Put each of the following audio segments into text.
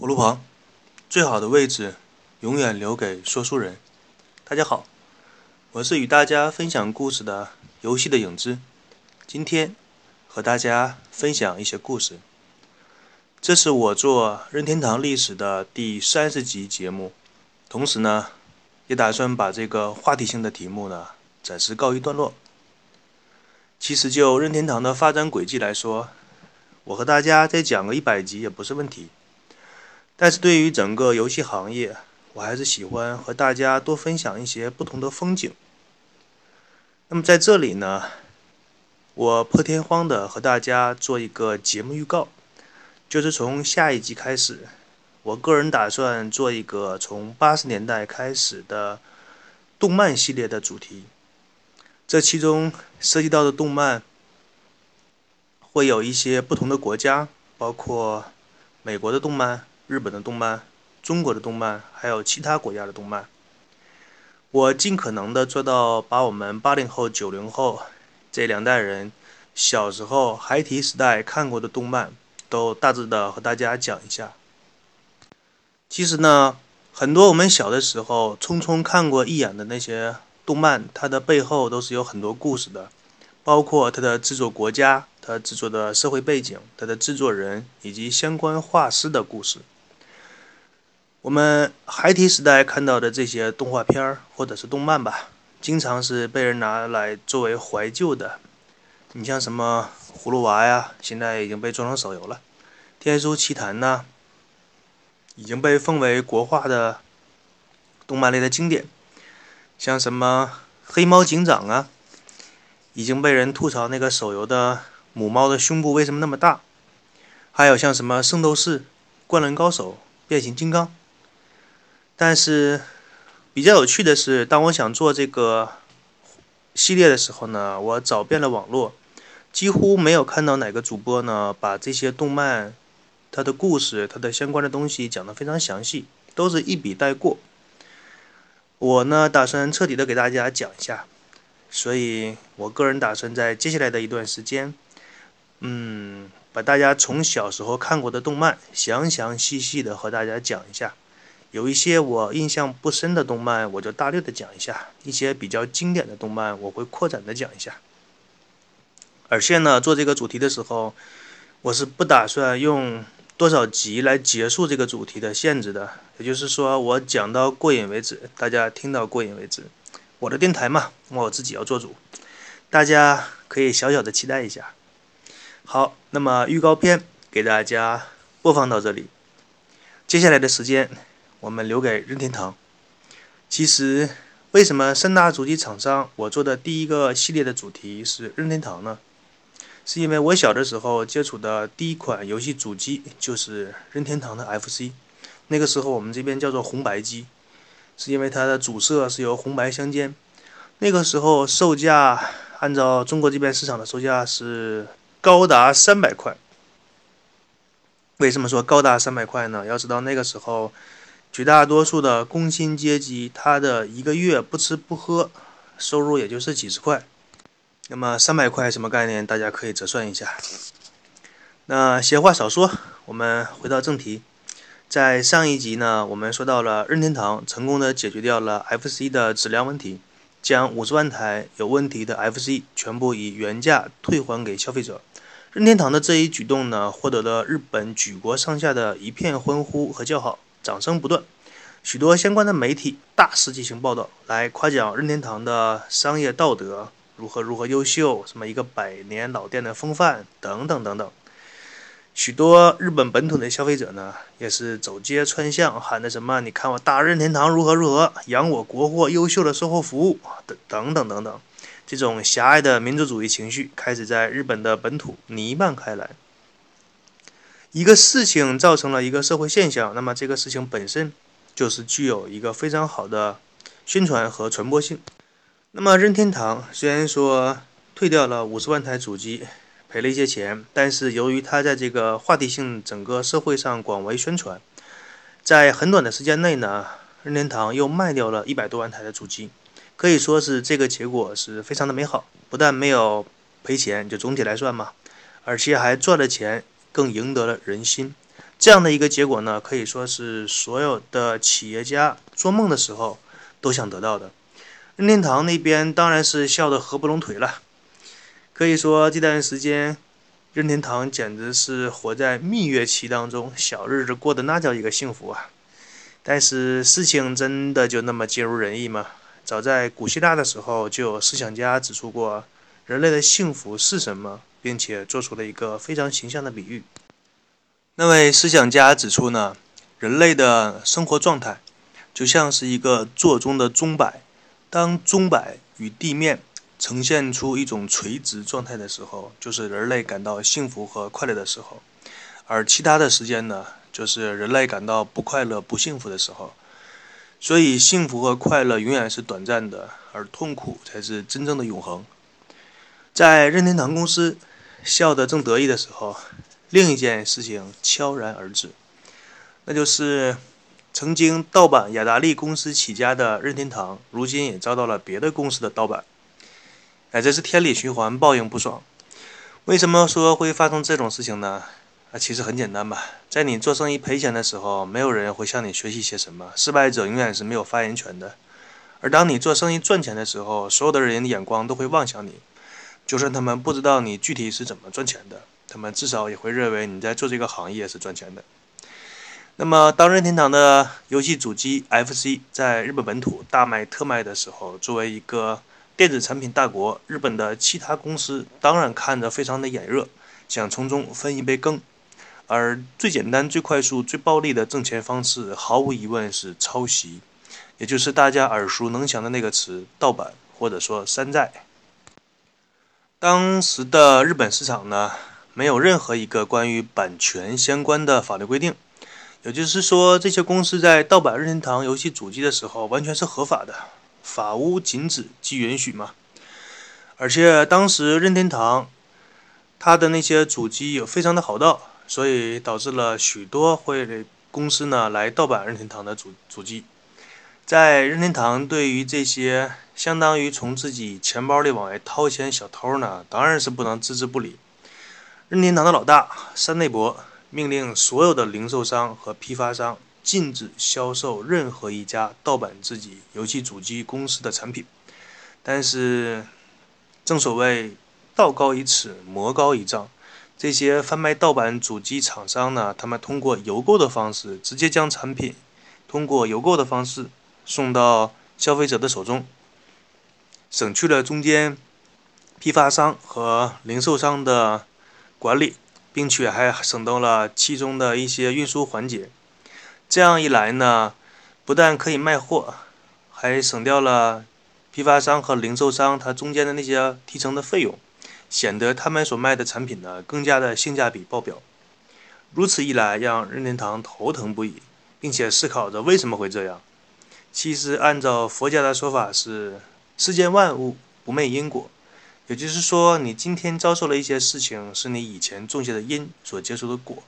火炉旁，最好的位置永远留给说书人。大家好，我是与大家分享故事的游戏的影子。今天和大家分享一些故事。这是我做任天堂历史的第三十集节目，同时呢，也打算把这个话题性的题目呢暂时告一段落。其实就任天堂的发展轨迹来说，我和大家再讲个一百集也不是问题，但是对于整个游戏行业，我还是喜欢和大家多分享一些不同的风景。那么在这里呢，我破天荒的和大家做一个节目预告，就是从下一集开始，我个人打算做一个从八十年代开始的动漫系列的主题，这其中涉及到的动漫。会有一些不同的国家，包括美国的动漫、日本的动漫、中国的动漫，还有其他国家的动漫。我尽可能的做到把我们八零后、九零后这两代人小时候孩提时代看过的动漫，都大致的和大家讲一下。其实呢，很多我们小的时候匆匆看过一眼的那些动漫，它的背后都是有很多故事的，包括它的制作国家。它制作的社会背景、它的制作人以及相关画师的故事，我们孩提时代看到的这些动画片或者是动漫吧，经常是被人拿来作为怀旧的。你像什么葫芦娃呀，现在已经被做成手游了；天书奇谭呢，已经被奉为国画的动漫类的经典。像什么黑猫警长啊，已经被人吐槽那个手游的。母猫的胸部为什么那么大？还有像什么圣斗士、灌篮高手、变形金刚。但是比较有趣的是，当我想做这个系列的时候呢，我找遍了网络，几乎没有看到哪个主播呢把这些动漫它的故事、它的相关的东西讲得非常详细，都是一笔带过。我呢打算彻底的给大家讲一下，所以我个人打算在接下来的一段时间。嗯，把大家从小时候看过的动漫详详细细的和大家讲一下，有一些我印象不深的动漫，我就大略的讲一下；一些比较经典的动漫，我会扩展的讲一下。而且呢，做这个主题的时候，我是不打算用多少集来结束这个主题的限制的，也就是说，我讲到过瘾为止，大家听到过瘾为止。我的电台嘛，我自己要做主，大家可以小小的期待一下。好，那么预告片给大家播放到这里。接下来的时间，我们留给任天堂。其实，为什么三大主机厂商我做的第一个系列的主题是任天堂呢？是因为我小的时候接触的第一款游戏主机就是任天堂的 FC，那个时候我们这边叫做红白机，是因为它的主色是由红白相间。那个时候售价，按照中国这边市场的售价是。高达三百块，为什么说高达三百块呢？要知道那个时候，绝大多数的工薪阶级，他的一个月不吃不喝，收入也就是几十块。那么三百块什么概念？大家可以折算一下。那闲话少说，我们回到正题。在上一集呢，我们说到了任天堂成功的解决掉了 FC 的质量问题，将五十万台有问题的 FC 全部以原价退还给消费者。任天堂的这一举动呢，获得了日本举国上下的一片欢呼和叫好，掌声不断。许多相关的媒体大肆进行报道，来夸奖任天堂的商业道德如何如何优秀，什么一个百年老店的风范等等等等。许多日本本土的消费者呢，也是走街串巷喊的什么：“你看我大任天堂如何如何，养我国货优秀的售后服务等等等等等。”这种狭隘的民族主义情绪开始在日本的本土弥漫开来。一个事情造成了一个社会现象，那么这个事情本身就是具有一个非常好的宣传和传播性。那么任天堂虽然说退掉了五十万台主机，赔了一些钱，但是由于它在这个话题性整个社会上广为宣传，在很短的时间内呢，任天堂又卖掉了一百多万台的主机。可以说是这个结果是非常的美好，不但没有赔钱，就总体来算嘛，而且还赚了钱，更赢得了人心。这样的一个结果呢，可以说是所有的企业家做梦的时候都想得到的。任天堂那边当然是笑得合不拢腿了。可以说这段时间，任天堂简直是活在蜜月期当中，小日子过得那叫一个幸福啊！但是事情真的就那么尽如人意吗？早在古希腊的时候，就有思想家指出过人类的幸福是什么，并且做出了一个非常形象的比喻。那位思想家指出呢，人类的生活状态就像是一个座中的钟摆。当钟摆与地面呈现出一种垂直状态的时候，就是人类感到幸福和快乐的时候；而其他的时间呢，就是人类感到不快乐、不幸福的时候。所以，幸福和快乐永远是短暂的，而痛苦才是真正的永恒。在任天堂公司笑得正得意的时候，另一件事情悄然而至，那就是。曾经盗版雅达利公司起家的任天堂，如今也遭到了别的公司的盗版。哎，这是天理循环，报应不爽。为什么说会发生这种事情呢？啊，其实很简单吧，在你做生意赔钱的时候，没有人会向你学习些什么，失败者永远是没有发言权的。而当你做生意赚钱的时候，所有的人的眼光都会望向你，就算他们不知道你具体是怎么赚钱的，他们至少也会认为你在做这个行业是赚钱的。那么，当任天堂的游戏主机 FC 在日本本土大卖特卖的时候，作为一个电子产品大国，日本的其他公司当然看着非常的眼热，想从中分一杯羹。而最简单、最快速、最暴利的挣钱方式，毫无疑问是抄袭，也就是大家耳熟能详的那个词——盗版，或者说山寨。当时的日本市场呢，没有任何一个关于版权相关的法律规定。也就是说，这些公司在盗版任天堂游戏主机的时候，完全是合法的，法无禁止即允许嘛。而且当时任天堂它的那些主机有非常的好盗，所以导致了许多会公司呢来盗版任天堂的主主机。在任天堂对于这些相当于从自己钱包里往外掏钱小偷呢，当然是不能置之不理。任天堂的老大山内博。命令所有的零售商和批发商禁止销售任何一家盗版自己游戏主机公司的产品。但是，正所谓道高一尺，魔高一丈，这些贩卖盗版主机厂商呢，他们通过邮购的方式，直接将产品通过邮购的方式送到消费者的手中，省去了中间批发商和零售商的管理。并且还省到了其中的一些运输环节，这样一来呢，不但可以卖货，还省掉了批发商和零售商他中间的那些提成的费用，显得他们所卖的产品呢更加的性价比爆表。如此一来，让任天堂头疼不已，并且思考着为什么会这样。其实，按照佛家的说法是世间万物不昧因果。也就是说，你今天遭受了一些事情，是你以前种下的因所结出的果。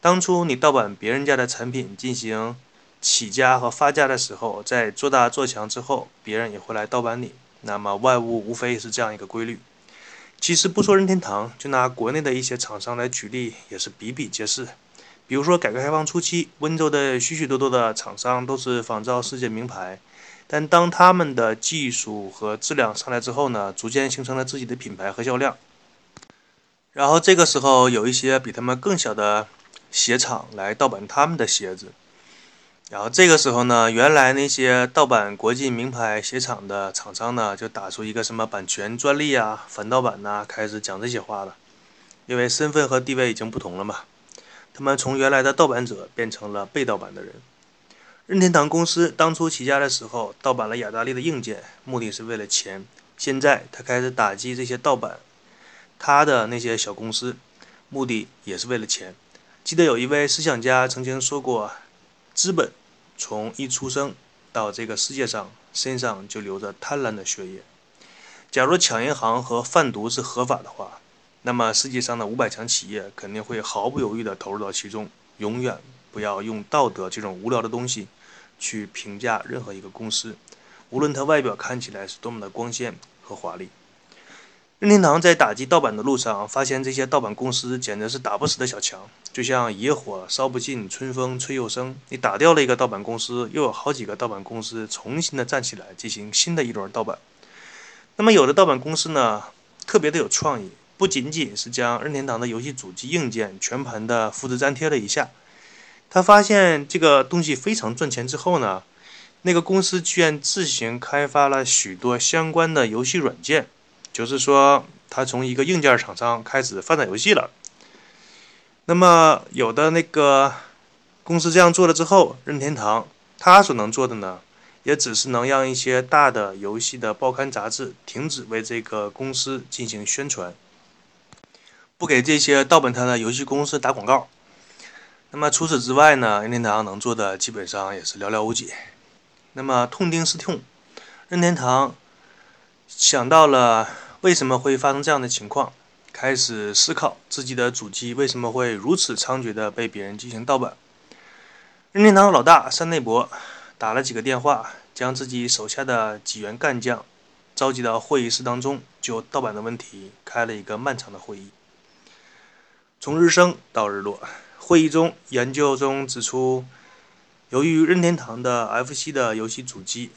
当初你盗版别人家的产品进行起家和发家的时候，在做大做强之后，别人也会来盗版你。那么万物无非是这样一个规律。其实不说任天堂，就拿国内的一些厂商来举例，也是比比皆是。比如说改革开放初期，温州的许许多多的厂商都是仿造世界名牌。但当他们的技术和质量上来之后呢，逐渐形成了自己的品牌和销量。然后这个时候，有一些比他们更小的鞋厂来盗版他们的鞋子。然后这个时候呢，原来那些盗版国际名牌鞋厂的厂商呢，就打出一个什么版权专利啊、反盗版呐，开始讲这些话了。因为身份和地位已经不同了嘛，他们从原来的盗版者变成了被盗版的人。任天堂公司当初起家的时候，盗版了雅达利的硬件，目的是为了钱。现在他开始打击这些盗版他的那些小公司，目的也是为了钱。记得有一位思想家曾经说过：“资本从一出生到这个世界上，身上就流着贪婪的血液。假如抢银行和贩毒是合法的话，那么世界上的五百强企业肯定会毫不犹豫地投入到其中，永远。”不要用道德这种无聊的东西去评价任何一个公司，无论它外表看起来是多么的光鲜和华丽。任天堂在打击盗版的路上，发现这些盗版公司简直是打不死的小强，就像野火烧不尽，春风吹又生。你打掉了一个盗版公司，又有好几个盗版公司重新的站起来进行新的一轮盗版。那么有的盗版公司呢，特别的有创意，不仅仅是将任天堂的游戏主机硬件全盘的复制粘贴了一下，他发现这个东西非常赚钱之后呢，那个公司居然自行开发了许多相关的游戏软件。就是说，他从一个硬件厂商开始发展游戏了。那么，有的那个公司这样做了之后，任天堂他所能做的呢，也只是能让一些大的游戏的报刊杂志停止为这个公司进行宣传，不给这些盗版它的游戏公司打广告。那么除此之外呢，任天堂能做的基本上也是寥寥无几。那么痛定思痛，任天堂。想到了为什么会发生这样的情况，开始思考自己的主机为什么会如此猖獗的被别人进行盗版。任天堂老大山内博打了几个电话，将自己手下的几员干将召集到会议室当中，就盗版的问题开了一个漫长的会议。从日升到日落，会议中研究中指出，由于任天堂的 FC 的游戏主机。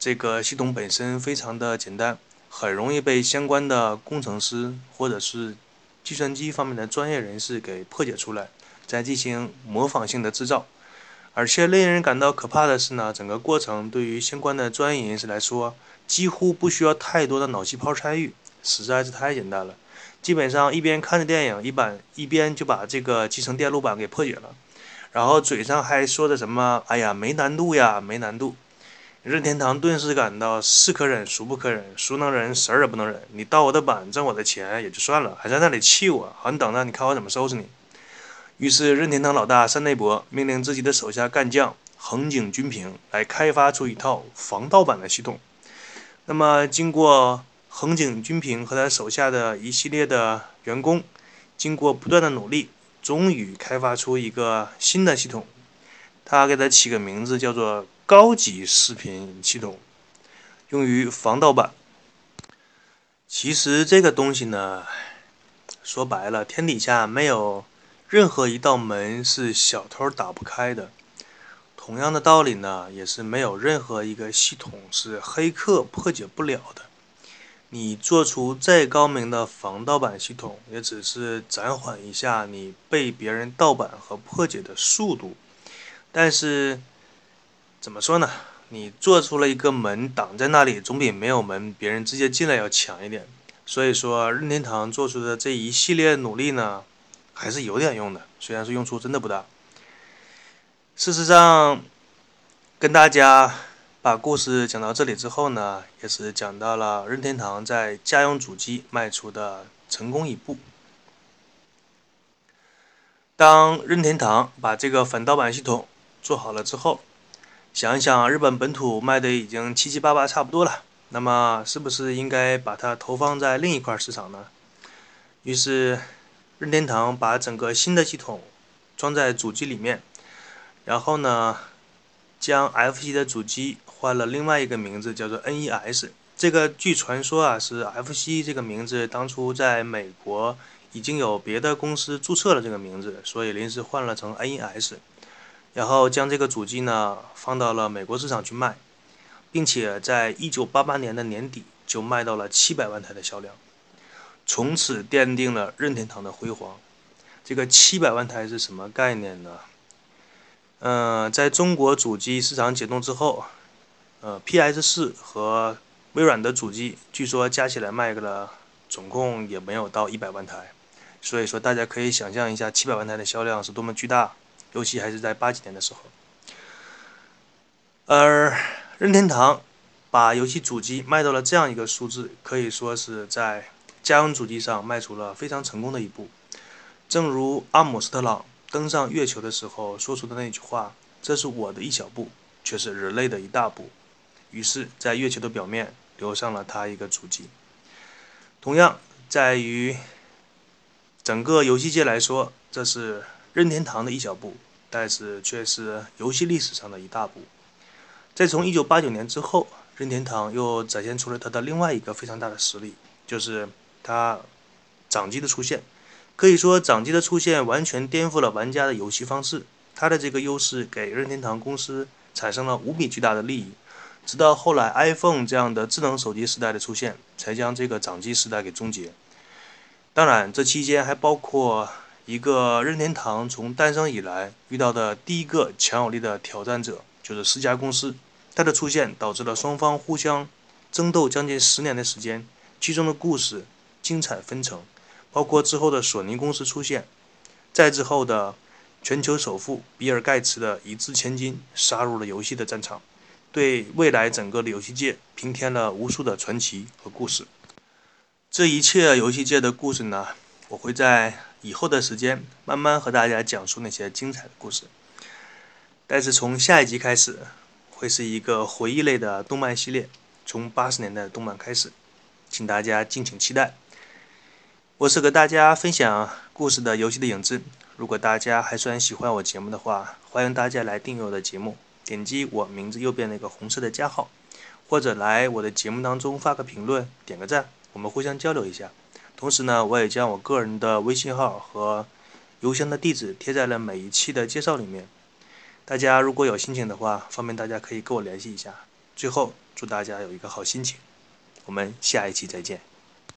这个系统本身非常的简单，很容易被相关的工程师或者是计算机方面的专业人士给破解出来，再进行模仿性的制造。而且令人感到可怕的是呢，整个过程对于相关的专业人士来说，几乎不需要太多的脑细胞参与，实在是太简单了。基本上一边看着电影，一板一边就把这个集成电路板给破解了，然后嘴上还说着什么：“哎呀，没难度呀，没难度。”任天堂顿时感到是可忍孰不可忍，孰能忍死儿也不能忍。你盗我的版挣我的钱也就算了，还在那里气我，好，你等着，你看我怎么收拾你。于是任天堂老大山内博命令自己的手下干将横井军平来开发出一套防盗版的系统。那么经过横井军平和他手下的一系列的员工，经过不断的努力，终于开发出一个新的系统。他给他起个名字叫做。高级视频系统用于防盗版。其实这个东西呢，说白了，天底下没有任何一道门是小偷打不开的。同样的道理呢，也是没有任何一个系统是黑客破解不了的。你做出再高明的防盗版系统，也只是暂缓一下你被别人盗版和破解的速度，但是。怎么说呢？你做出了一个门挡在那里，总比没有门别人直接进来要强一点。所以说，任天堂做出的这一系列努力呢，还是有点用的，虽然说用处真的不大。事实上，跟大家把故事讲到这里之后呢，也是讲到了任天堂在家用主机迈出的成功一步。当任天堂把这个反盗版系统做好了之后，想一想，日本本土卖的已经七七八八差不多了，那么是不是应该把它投放在另一块市场呢？于是，任天堂把整个新的系统装在主机里面，然后呢，将 FC 的主机换了另外一个名字，叫做 NES。这个据传说啊，是 FC 这个名字当初在美国已经有别的公司注册了这个名字，所以临时换了成 NES。然后将这个主机呢放到了美国市场去卖，并且在一九八八年的年底就卖到了七百万台的销量，从此奠定了任天堂的辉煌。这个七百万台是什么概念呢？嗯，在中国主机市场解冻之后，呃，PS 四和微软的主机据说加起来卖个了，总共也没有到一百万台，所以说大家可以想象一下七百万台的销量是多么巨大。尤其还是在八几年的时候，而任天堂把游戏主机卖到了这样一个数字，可以说是在家用主机上迈出了非常成功的一步。正如阿姆斯特朗登上月球的时候说出的那句话：“这是我的一小步，却是人类的一大步。”于是，在月球的表面留上了他一个足迹。同样，在于整个游戏界来说，这是。任天堂的一小步，但是却是游戏历史上的一大步。在从1989年之后，任天堂又展现出了它的另外一个非常大的实力，就是它掌机的出现，可以说掌机的出现完全颠覆了玩家的游戏方式。它的这个优势给任天堂公司产生了无比巨大的利益。直到后来 iPhone 这样的智能手机时代的出现，才将这个掌机时代给终结。当然，这期间还包括一个任天堂从诞生以来遇到的第一个强有力的挑战者，就是世嘉公司。它的出现导致了双方互相争斗将近十年的时间，其中的故事精彩纷呈，包括之后的索尼公司出现，再之后的全球首富比尔盖茨的一掷千金杀入了游戏的战场，对未来整个的游戏界平添了无数的传奇和故事。这一切游戏界的故事呢，我会在以后的时间慢慢和大家讲述那些精彩的故事。但是从下一集开始。会是一个回忆类的动漫系列，从八十年代的动漫开始，请大家敬请期待。我是和大家分享故事的游戏的影子。如果大家还算喜欢我节目的话，欢迎大家来订阅我的节目，点击我名字右边那个红色的加号，或者来我的节目当中发个评论，点个赞，我们互相交流一下。同时呢，我也将我个人的微信号和邮箱的地址贴在了每一期的介绍里面。大家如果有心情的话，方便大家可以跟我联系一下。最后，祝大家有一个好心情。我们下一期再见。